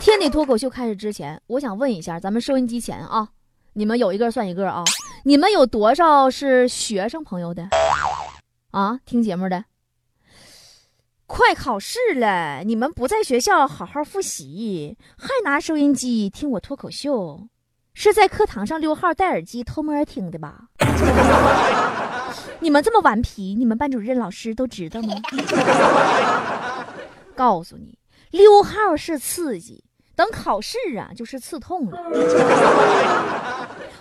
今天的脱口秀开始之前，我想问一下咱们收音机前啊，你们有一个算一个啊，你们有多少是学生朋友的？啊，听节目的，快考试了，你们不在学校好好复习，还拿收音机听我脱口秀，是在课堂上溜号戴耳机偷摸听的吧？你们这么顽皮，你们班主任老师都知道吗？告诉你，溜号是刺激，等考试啊就是刺痛了。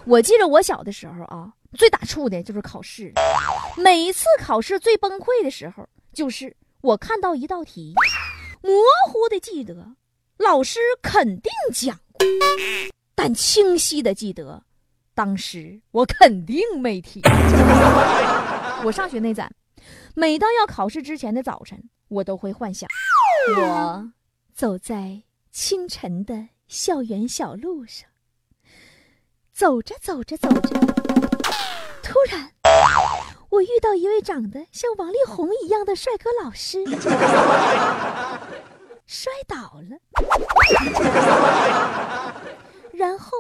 我记得我小的时候啊。最打怵的就是考试，每一次考试最崩溃的时候，就是我看到一道题，模糊的记得老师肯定讲过，但清晰的记得当时我肯定没听。我上学那阵，每当要考试之前的早晨，我都会幻想，我走在清晨的校园小路上，走着走着走着。突然，我遇到一位长得像王力宏一样的帅哥老师，摔倒了，然后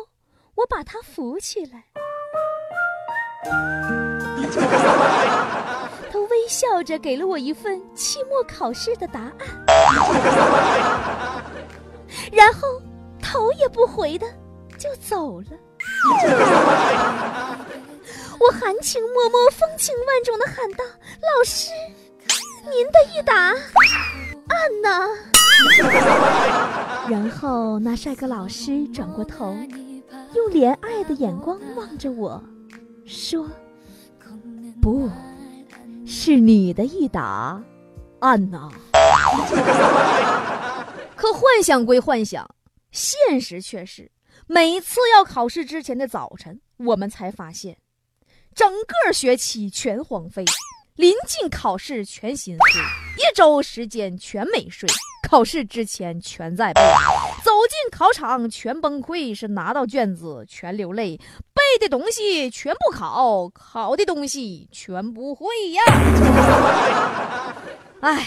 我把他扶起来，他微笑着给了我一份期末考试的答案，然后头也不回的就走了。我含情脉脉、风情万种的喊道：“老师，您的一答，按呢？”然后那帅哥老师转过头，用怜爱的眼光望着我，说：“不是你的一答，按呢？”幻想归幻想，现实却是，每次要考试之前的早晨，我们才发现。整个学期全荒废，临近考试全心碎，一周时间全没睡，考试之前全在背，走进考场全崩溃，是拿到卷子全流泪，背的东西全部考，考的东西全不会呀！哎，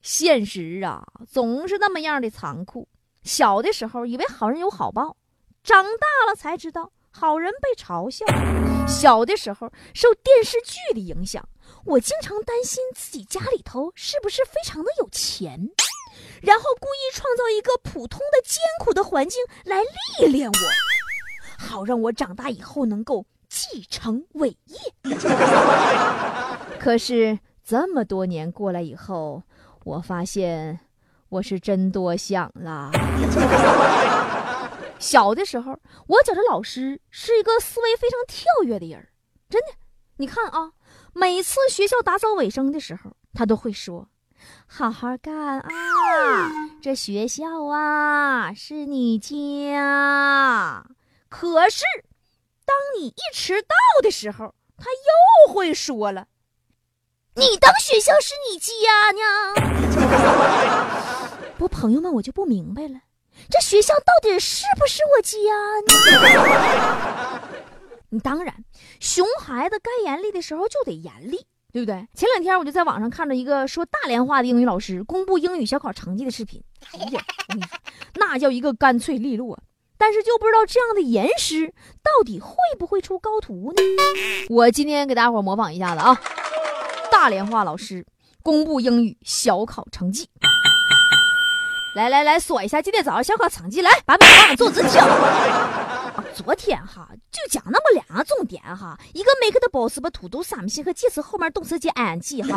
现实啊，总是那么样的残酷。小的时候以为好人有好报，长大了才知道。好人被嘲笑，小的时候受电视剧的影响，我经常担心自己家里头是不是非常的有钱，然后故意创造一个普通的艰苦的环境来历练我，好让我长大以后能够继承伟业。可是这么多年过来以后，我发现我是真多想了。小的时候，我觉着老师是一个思维非常跳跃的人真的。你看啊，每次学校打扫卫生的时候，他都会说：“好好干啊，这学校啊是你家。”可是，当你一迟到的时候，他又会说了：“你当学校是你家呢？”不，朋友们，我就不明白了。这学校到底是不是我家呢？你当然，熊孩子该严厉的时候就得严厉，对不对？前两天我就在网上看到一个说大连话的英语老师公布英语小考成绩的视频，哎呀，那叫一个干脆利落。但是就不知道这样的严师到底会不会出高徒呢？我今天给大伙模仿一下子啊，大连话老师公布英语小考成绩。来来来，说一下今天早上小考成绩。来，把马爸爸坐直听。昨天哈就讲那么两个重点哈，一个 make the boss 把 to do something 和介词后面动词接 ing 哈，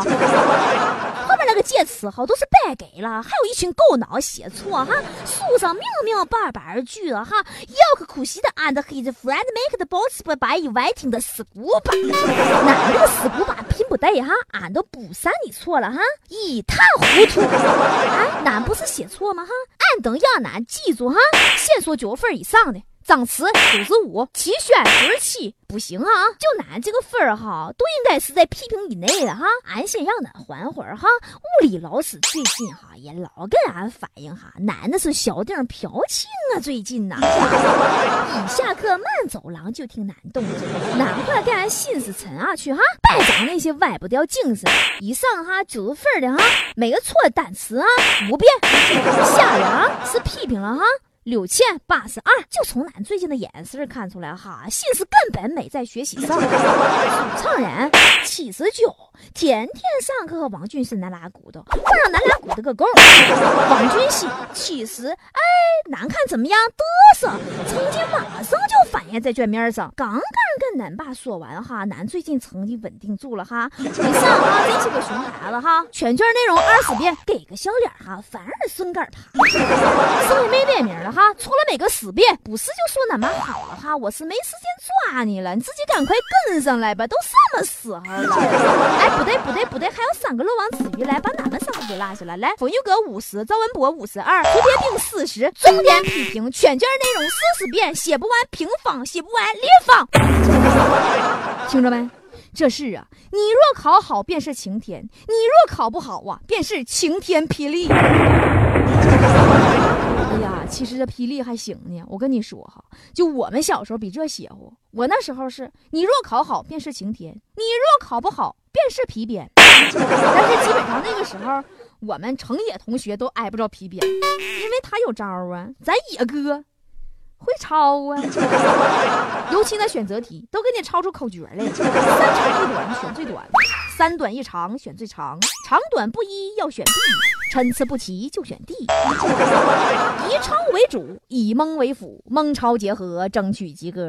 后面那个介词哈都是白给了，还有一群狗脑写错哈，书上明明白白句了哈，要可可惜的 and his friend make the boss by inviting the school 吧，那那个 school 吧拼不对哈，俺都补上你错了哈，一塌糊涂，哎，俺不是写错吗哈？俺等让俺记住哈，先说九分以上的。张词九十五，齐宣九十七，不行啊！就俺这个分儿哈，都应该是在批评以内的哈。俺先让俺缓会儿哈。物理老师最近哈也老跟俺反映哈，男的是小丁飘青啊，最近呐，一下课慢走廊就听男动静，难怪给俺心思沉下去哈。别讲那些歪不掉精神，以上哈九十分的哈，每个错的单词啊五遍，下人啊是批评了哈。柳倩八十二，就从俺最近的眼神看出来哈，心思根本没在学习上。常人七十九，天天上课和王俊是那拉鼓的，我让咱俩鼓捣个够。王俊熙七十，哎，难看怎么样？嘚瑟，成绩马上就反映在卷面上。刚刚跟恁爸说完哈，俺最近成绩稳定住了哈。你上啊，真是个熊孩子哈。全卷内容二十遍，给个笑脸哈，反而顺杆爬。剩下没点名了。哈，除了每个十遍，不是就说那么好了哈，我是没时间抓你了，你自己赶快跟上来吧，都什么时候了？哎，不对不对不对，还有三个漏网之鱼，来把咱们三个给落下来。来，冯玉阁五十，赵文博五十二，蝴蝶兵四十，重点批评全卷内容四十遍，写不完平方，写不完立方。听着没？这是啊，你若考好便是晴天，你若考不好啊，便是晴天霹雳。哎呀，其实这霹雳还行呢。我跟你说哈，就我们小时候比这邪乎。我那时候是，你若考好便是晴天，你若考不好便是皮鞭。但是基本上那个时候，我们成野同学都挨不着皮鞭，因为他有招啊。咱野哥会抄啊，尤其那选择题都给你抄出口诀来。三长一短选最短，三短一长选最长，长短不一要选 B。参差不齐就选 D，以抄为主，以蒙为辅，蒙抄结合，争取及格。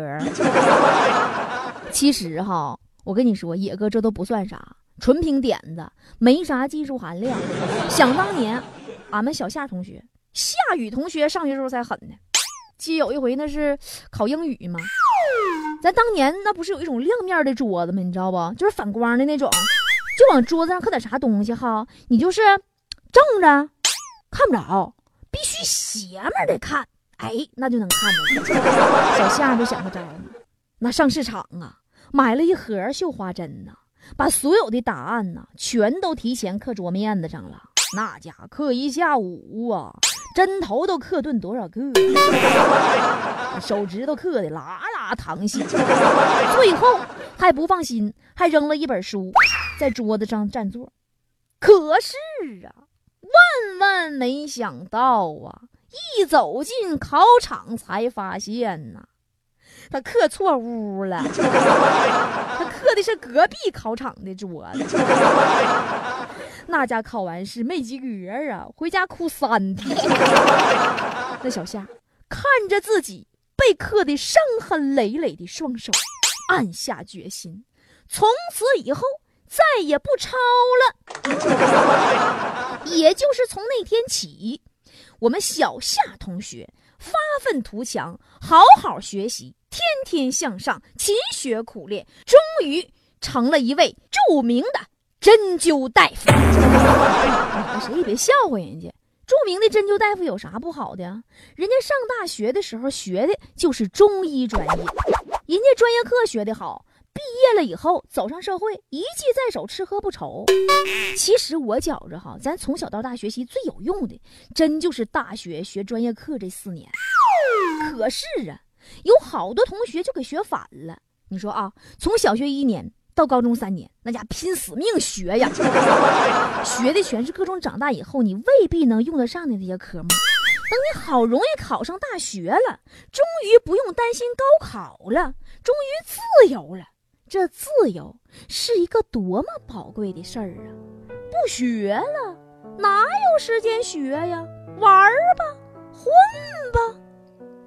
其实哈，我跟你说，野哥这都不算啥，纯凭点子，没啥技术含量。想当年，俺们小夏同学、夏雨同学上学时候才狠呢。记有一回那是考英语嘛，咱当年那不是有一种亮面的桌子吗？你知道不？就是反光的那种，就往桌子上刻点啥东西哈，你就是。正着看不着，必须斜面的看，哎，那就能看着。小夏就想个招，那上市场啊，买了一盒绣花针呐，把所有的答案呐全都提前刻桌面子上了。那家伙刻一下午啊，针头都刻钝多少个，手指头刻的啦啦淌血。最后还不放心，还扔了一本书在桌子上占座。可是啊。万万没想到啊！一走进考场才发现呐，他刻错屋了。他刻的是隔壁考场的桌子。那家考完试没及格啊，回家哭三天。那小夏看着自己被刻的伤痕累累的双手，暗下决心，从此以后。再也不抄了。也就是从那天起，我们小夏同学发愤图强，好好学习，天天向上，勤学苦练，终于成了一位著名的针灸大夫。你们谁也别笑话人家，著名的针灸大夫有啥不好的？人家上大学的时候学的就是中医专业，人家专业课学的好。毕业了以后，走上社会，一技在手，吃喝不愁。其实我觉着哈，咱从小到大学习最有用的，真就是大学学专业课这四年。可是啊，有好多同学就给学反了。你说啊，从小学一年到高中三年，那家拼死命学呀，学的全是各种长大以后你未必能用得上的那些科目。等你好容易考上大学了，终于不用担心高考了，终于自由了。这自由是一个多么宝贵的事儿啊！不学了，哪有时间学呀？玩儿吧，混吧。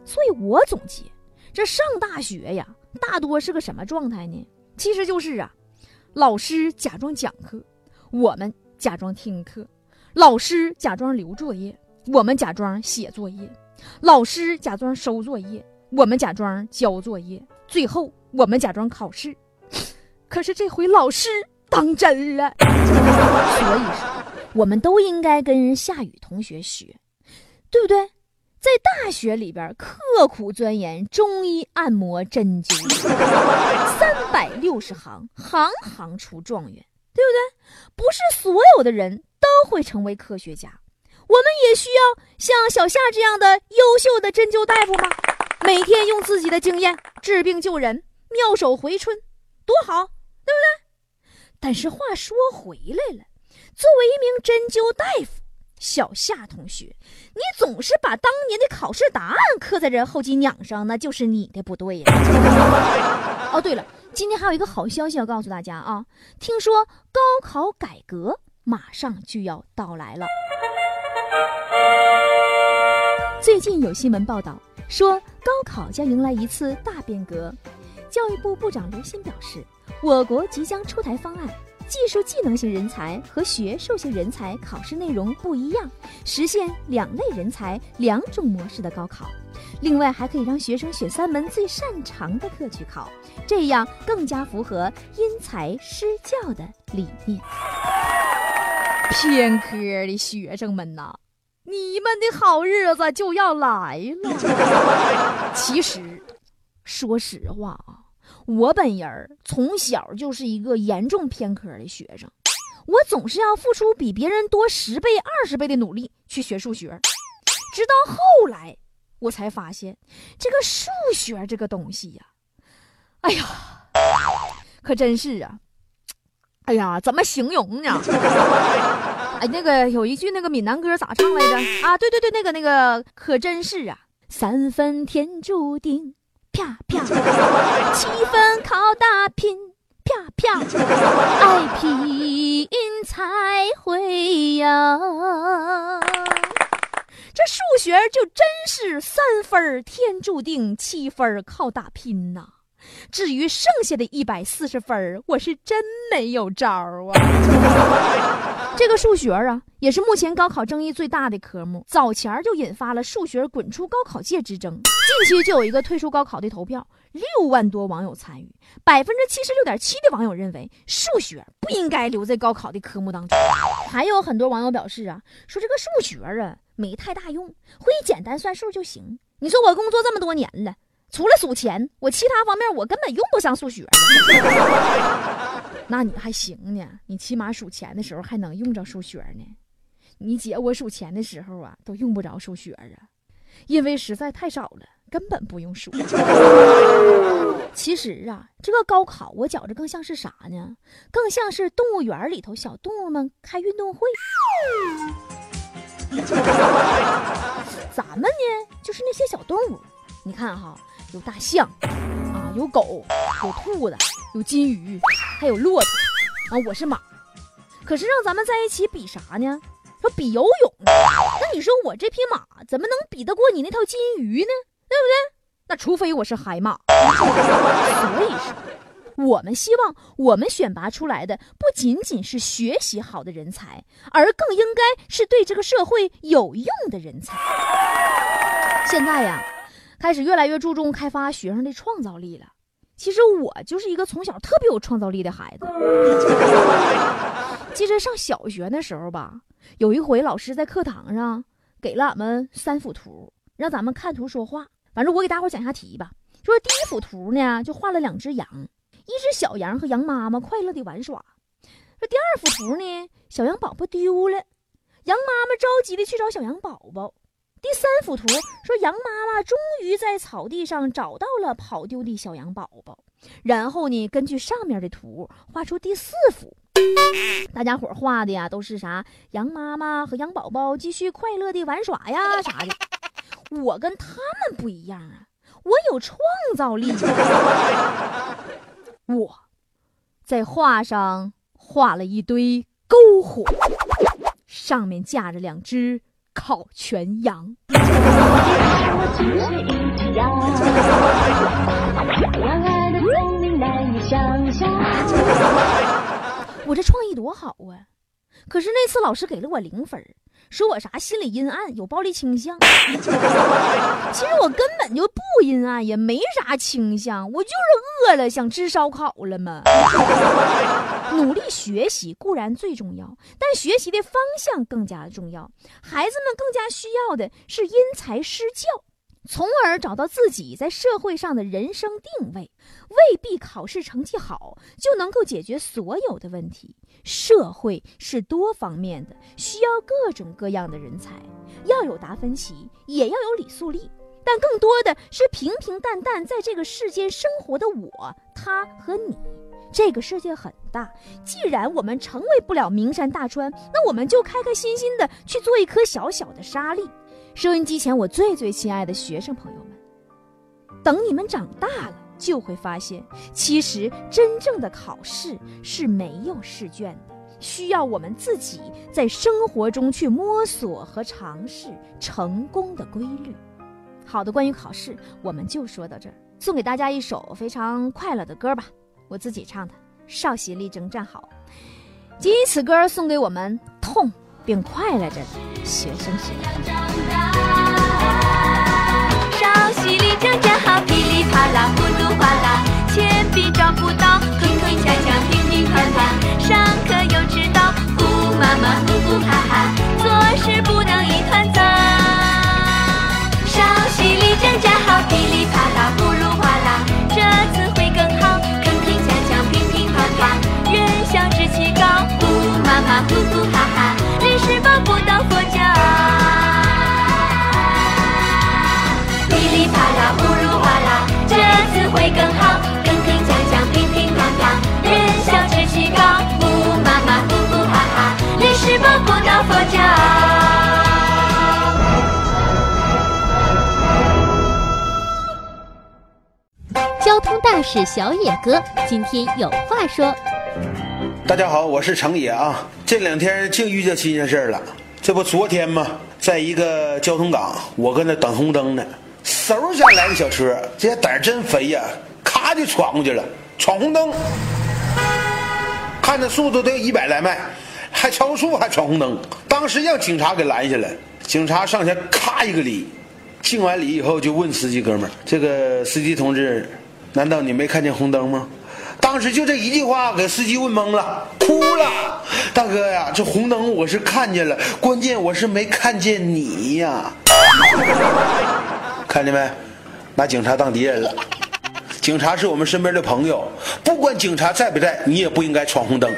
所以我总结，这上大学呀，大多是个什么状态呢？其实就是啊，老师假装讲课，我们假装听课；老师假装留作业，我们假装写作业；老师假装收作业，我们假装交作业；最后我们假装考试。可是这回老师当真了，所以说，我们都应该跟夏雨同学学，对不对？在大学里边刻苦钻研中医按摩针灸，三百六十行，行行出状元，对不对？不是所有的人都会成为科学家，我们也需要像小夏这样的优秀的针灸大夫吗？每天用自己的经验治病救人，妙手回春，多好，对不对？但是话说回来了，作为一名针灸大夫。小夏同学，你总是把当年的考试答案刻在这后脊梁上，那就是你的不对了。哦，对了，今天还有一个好消息要告诉大家啊！听说高考改革马上就要到来了。最近有新闻报道说，高考将迎来一次大变革。教育部部长刘鑫表示，我国即将出台方案。技术技能型人才和学术型人才考试内容不一样，实现两类人才两种模式的高考。另外，还可以让学生选三门最擅长的课去考，这样更加符合因材施教的理念。偏科的学生们呐，你们的好日子就要来了。其实，说实话啊。我本人儿从小就是一个严重偏科的学生，我总是要付出比别人多十倍、二十倍的努力去学数学，直到后来我才发现，这个数学这个东西呀，哎呀，可真是啊，哎呀，怎么形容呢？哎，那个有一句那个闽南歌咋唱来着？啊，对对对，那个那个可真是啊，三分天注定。啪啪，七分靠打拼，啪啪，爱拼才会赢。这数学就真是三分天注定，七分靠打拼呐。至于剩下的一百四十分儿我是真没有招儿啊。这个数学啊，也是目前高考争议最大的科目，早前就引发了数学滚出高考界之争。近期就有一个退出高考的投票，六万多网友参与，百分之七十六点七的网友认为数学不应该留在高考的科目当中。还有很多网友表示啊，说这个数学啊没太大用，会简单算数就行。你说我工作这么多年了。除了数钱，我其他方面我根本用不上数学。那你还行呢，你起码数钱的时候还能用着数学呢。你姐我数钱的时候啊，都用不着数学啊，因为实在太少了，根本不用数。其实啊，这个高考我觉着更像是啥呢？更像是动物园里头小动物们开运动会。咱们呢，就是那些小动物，你看哈。有大象，啊，有狗，有兔子，有金鱼，还有骆驼，啊，我是马。可是让咱们在一起比啥呢？说比游泳，那你说我这匹马怎么能比得过你那条金鱼呢？对不对？那除非我是海马。所以说，我们希望我们选拔出来的不仅仅是学习好的人才，而更应该是对这个社会有用的人才。现在呀。开始越来越注重开发学生的创造力了。其实我就是一个从小特别有创造力的孩子。记得上小学的时候吧，有一回老师在课堂上给了俺们三幅图，让咱们看图说话。反正我给大伙讲下题吧。说第一幅图呢，就画了两只羊，一只小羊和羊妈妈快乐的玩耍。说第二幅图呢，小羊宝宝丢了，羊妈妈着急的去找小羊宝宝。第三幅图说，羊妈妈终于在草地上找到了跑丢的小羊宝宝。然后呢，根据上面的图画出第四幅。大家伙画的呀，都是啥？羊妈妈和羊宝宝继续快乐的玩耍呀，啥的。我跟他们不一样啊，我有创造力。我在画上画了一堆篝火，上面架着两只。烤全羊。我这创意多好啊！可是那次老师给了我零分，说我啥心理阴暗，有暴力倾向。其实我根本就不阴暗，也没啥倾向，我就是饿了想吃烧烤了嘛。努力学习固然最重要，但学习的方向更加重要。孩子们更加需要的是因材施教。从而找到自己在社会上的人生定位，未必考试成绩好就能够解决所有的问题。社会是多方面的，需要各种各样的人才，要有达芬奇，也要有李素丽，但更多的是平平淡淡在这个世间生活的我、他和你。这个世界很大，既然我们成为不了名山大川，那我们就开开心心的去做一颗小小的沙粒。收音机前，我最最亲爱的学生朋友们，等你们长大了，就会发现，其实真正的考试是没有试卷的，需要我们自己在生活中去摸索和尝试成功的规律。好的，关于考试，我们就说到这儿。送给大家一首非常快乐的歌吧，我自己唱的《少熙力争站好》。仅以此歌送给我们痛并快乐着的学生时代。少熙力争站好，噼里啪啦，呼噜哗啦，铅笔找不到，铿铿锵锵，乒乒乓乓，上课又迟到，呼妈妈，呼呼哈哈，做事不能一团糟。少熙力争站好，噼里啪啦，呼噜哗啦，历史报不到佛脚。交通大使小野哥今天有话说。大家好，我是程野啊。这两天净遇见新鲜事儿了，这不昨天吗？在一个交通岗，我搁那等红灯呢。嗖下来个小车，这胆儿真肥呀！咔就闯过去了，闯红灯，看那速度得有一百来迈，还超速还闯红灯，当时让警察给拦下来。警察上前咔一个礼，敬完礼以后就问司机哥们儿：“这个司机同志，难道你没看见红灯吗？”当时就这一句话给司机问懵了，哭了。大哥呀，这红灯我是看见了，关键我是没看见你呀。看见没？拿警察当敌人了。警察是我们身边的朋友，不管警察在不在，你也不应该闯红灯。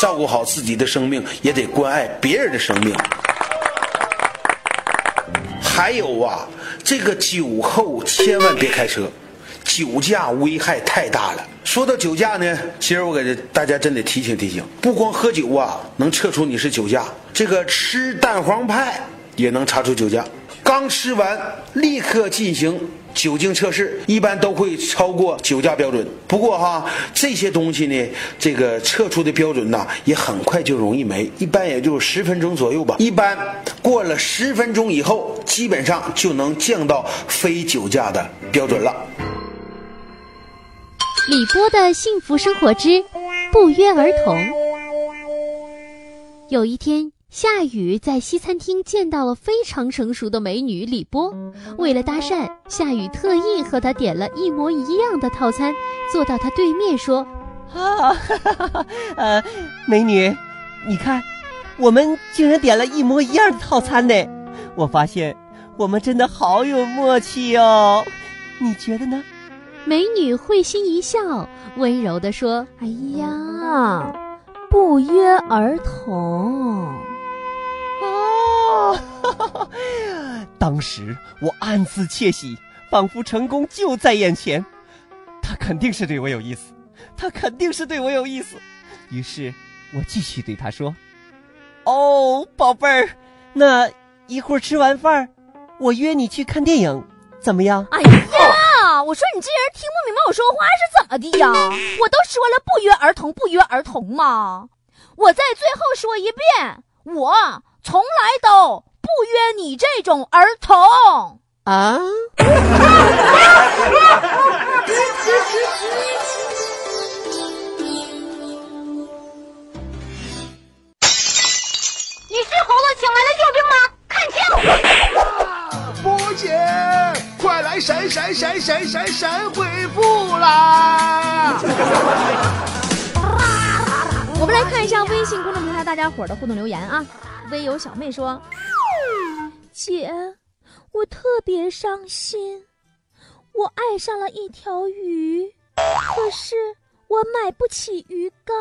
照顾好自己的生命，也得关爱别人的生命。还有啊，这个酒后千万别开车，酒驾危害太大了。说到酒驾呢，其实我给大家真得提醒提醒，不光喝酒啊能测出你是酒驾，这个吃蛋黄派也能查出酒驾。刚吃完，立刻进行酒精测试，一般都会超过酒驾标准。不过哈，这些东西呢，这个测出的标准呢，也很快就容易没，一般也就十分钟左右吧。一般过了十分钟以后，基本上就能降到非酒驾的标准了。李波的幸福生活之不约而同。有一天。夏雨在西餐厅见到了非常成熟的美女李波，为了搭讪，夏雨特意和她点了一模一样的套餐，坐到她对面说：“啊，呃，美女，你看，我们竟然点了一模一样的套餐呢！我发现我们真的好有默契哦，你觉得呢？”美女会心一笑，温柔地说：“哎呀，不约而同。”哦，当时我暗自窃喜，仿佛成功就在眼前。他肯定是对我有意思，他肯定是对我有意思。于是，我继续对他说：“哦，宝贝儿，那一会儿吃完饭，我约你去看电影，怎么样？”哎呀，我说你这人听不明白我说话是怎么的呀？我都说了不约而同，不约而同嘛。我再最后说一遍，我。从来都不约你这种儿童。啊！你是猴子请来的救兵吗？看清！波姐，快来闪闪闪闪闪闪回复啦！我们来看一下微信公众平台大家伙的互动留言啊。微友小妹说：“姐，我特别伤心，我爱上了一条鱼，可是我买不起鱼缸。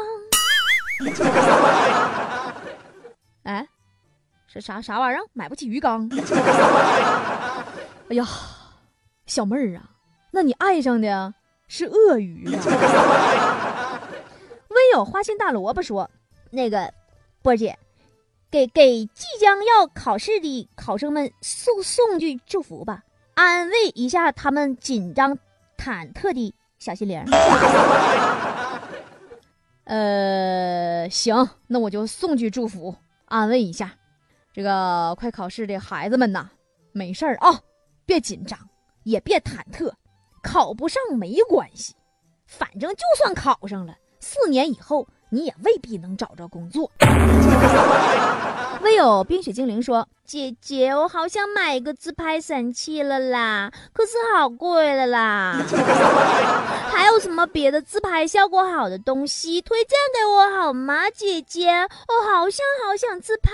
”哎，是啥啥玩意儿？买不起鱼缸？哎呀，小妹儿啊，那你爱上的是鳄鱼啊？微友花心大萝卜说：“那个波姐，给给即将要考试的考生们送送句祝福吧，安慰一下他们紧张忐忑的小心灵。”呃，行，那我就送句祝福，安慰一下这个快考试的孩子们呐。没事儿啊，别紧张，也别忐忑，考不上没关系，反正就算考上了。四年以后，你也未必能找着工作。唯有冰雪精灵说：“姐姐，我好想买一个自拍神器了啦，可是好贵了啦。还有什么别的自拍效果好的东西推荐给我好吗，姐姐？我好想好想自拍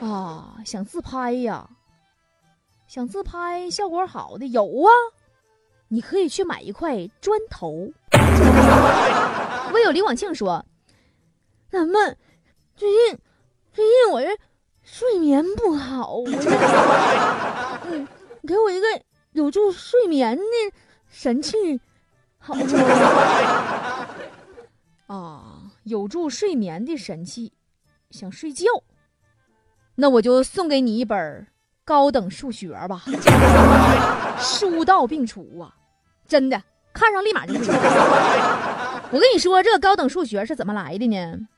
哟！啊，想自拍呀？想自拍效果好的有啊，你可以去买一块砖头。”唯有李广庆说：“咱们最近最近我这睡眠不好，我这嗯，给我一个有助睡眠的神器，好吗？啊，有助睡眠的神器，想睡觉，那我就送给你一本高等数学吧，书到病除啊，真的。”看上立马就会。我跟你说，这个高等数学是怎么来的呢？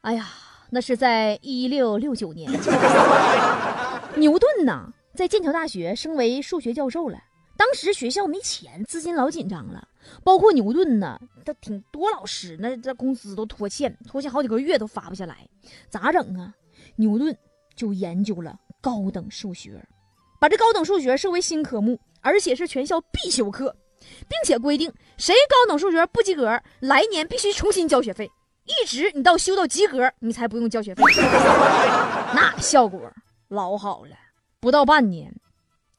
哎呀，那是在一六六九年，牛顿呐，在剑桥大学升为数学教授了。当时学校没钱，资金老紧张了，包括牛顿呢，他挺多老师，那这工资都拖欠，拖欠好几个月都发不下来，咋整啊？牛顿就研究了高等数学，把这高等数学设为新科目，而且是全校必修课。并且规定，谁高等数学不及格，来年必须重新交学费，一直你到修到及格，你才不用交学费。那效果老好了，不到半年，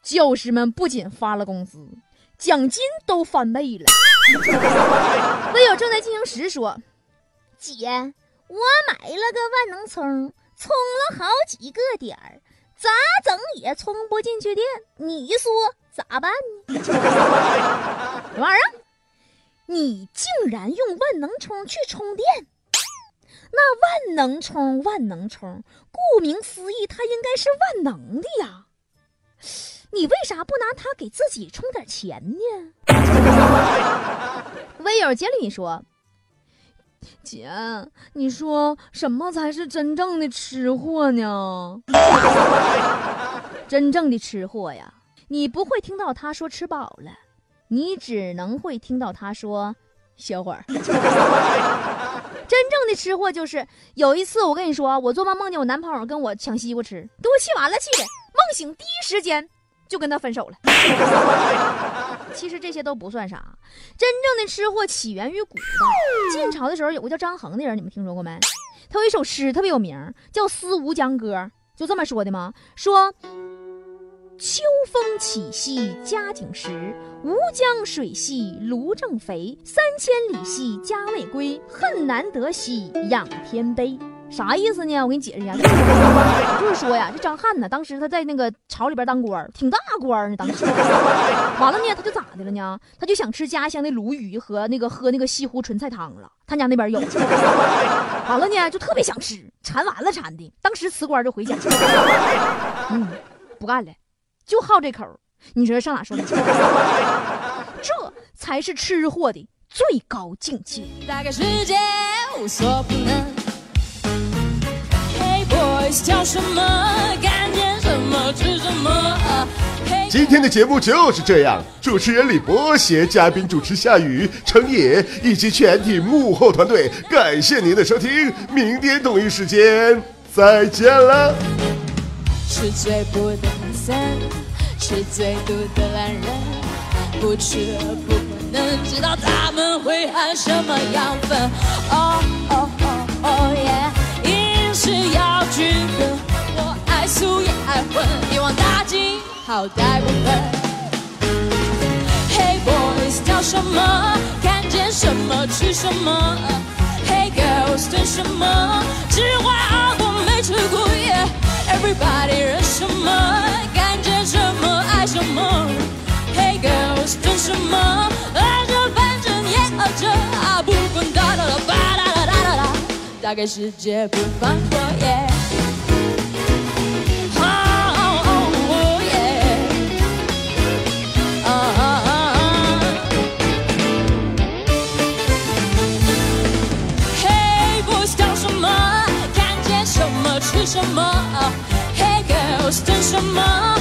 教师们不仅发了工资，奖金都翻倍了。唯有正在进行时说：“姐，我买了个万能充，充了好几个点儿，咋整也充不进去电，你说？”咋办呢？什么玩意儿？你竟然用万能充去充电？那万能充，万能充，顾名思义，它应该是万能的呀。你为啥不拿它给自己充点钱呢？微友接里说：“姐，你说什么才是真正的吃货呢？真正的吃货呀！”你不会听到他说吃饱了，你只能会听到他说歇会儿。真正的吃货就是有一次我跟你说，我做梦梦见我男朋友跟我抢西瓜吃，给我气完了气的，梦醒第一时间就跟他分手了。其实这些都不算啥，真正的吃货起源于古代，晋朝的时候有个叫张衡的人，你们听说过没？他有一首诗特别有名，叫《思吴江歌》，就这么说的吗？说。秋风起兮佳景时，吴江水兮芦正肥。三千里兮家未归，恨难得兮仰天悲。啥意思呢？我给你解释一下，就是说呀，这张翰呢，当时他在那个朝里边当官，挺大官呢。当时完了呢，他就咋的了呢？他就想吃家乡的鲈鱼和那个喝那个西湖纯菜汤了。他家那边有，完了呢，就特别想吃，馋完了馋的，当时辞官就回家，嗯，不干了。就好这口，你说上哪说去？这才是吃货的最高境界。大概世界无所不能。Hey boy。boys 叫什么？看见什么吃什么？Hey 今天的节目就是这样，主持人李波携嘉宾主持夏雨、程野以及全体幕后团队，感谢您的收听，明天同一时间再见了。吃最补的男是，最毒的男人，不吃不可能知道他们会含什么养分。哦哦哦哦耶！饮食要均衡，我爱素也爱荤，一网打尽，好歹不分。Hey boys 叫什么？看见什么吃什么？Hey girls 等什么？只怀熬过没吃过耶。Everybody 认什么？什么？Hey girls 等什么？爱着反正也爱着啊，不管哒哒哒吧哒哒哒哒哒，大概世界不放过耶。啊 Hey boys 叫什么？看见什么吃什么？Hey girls 等什么？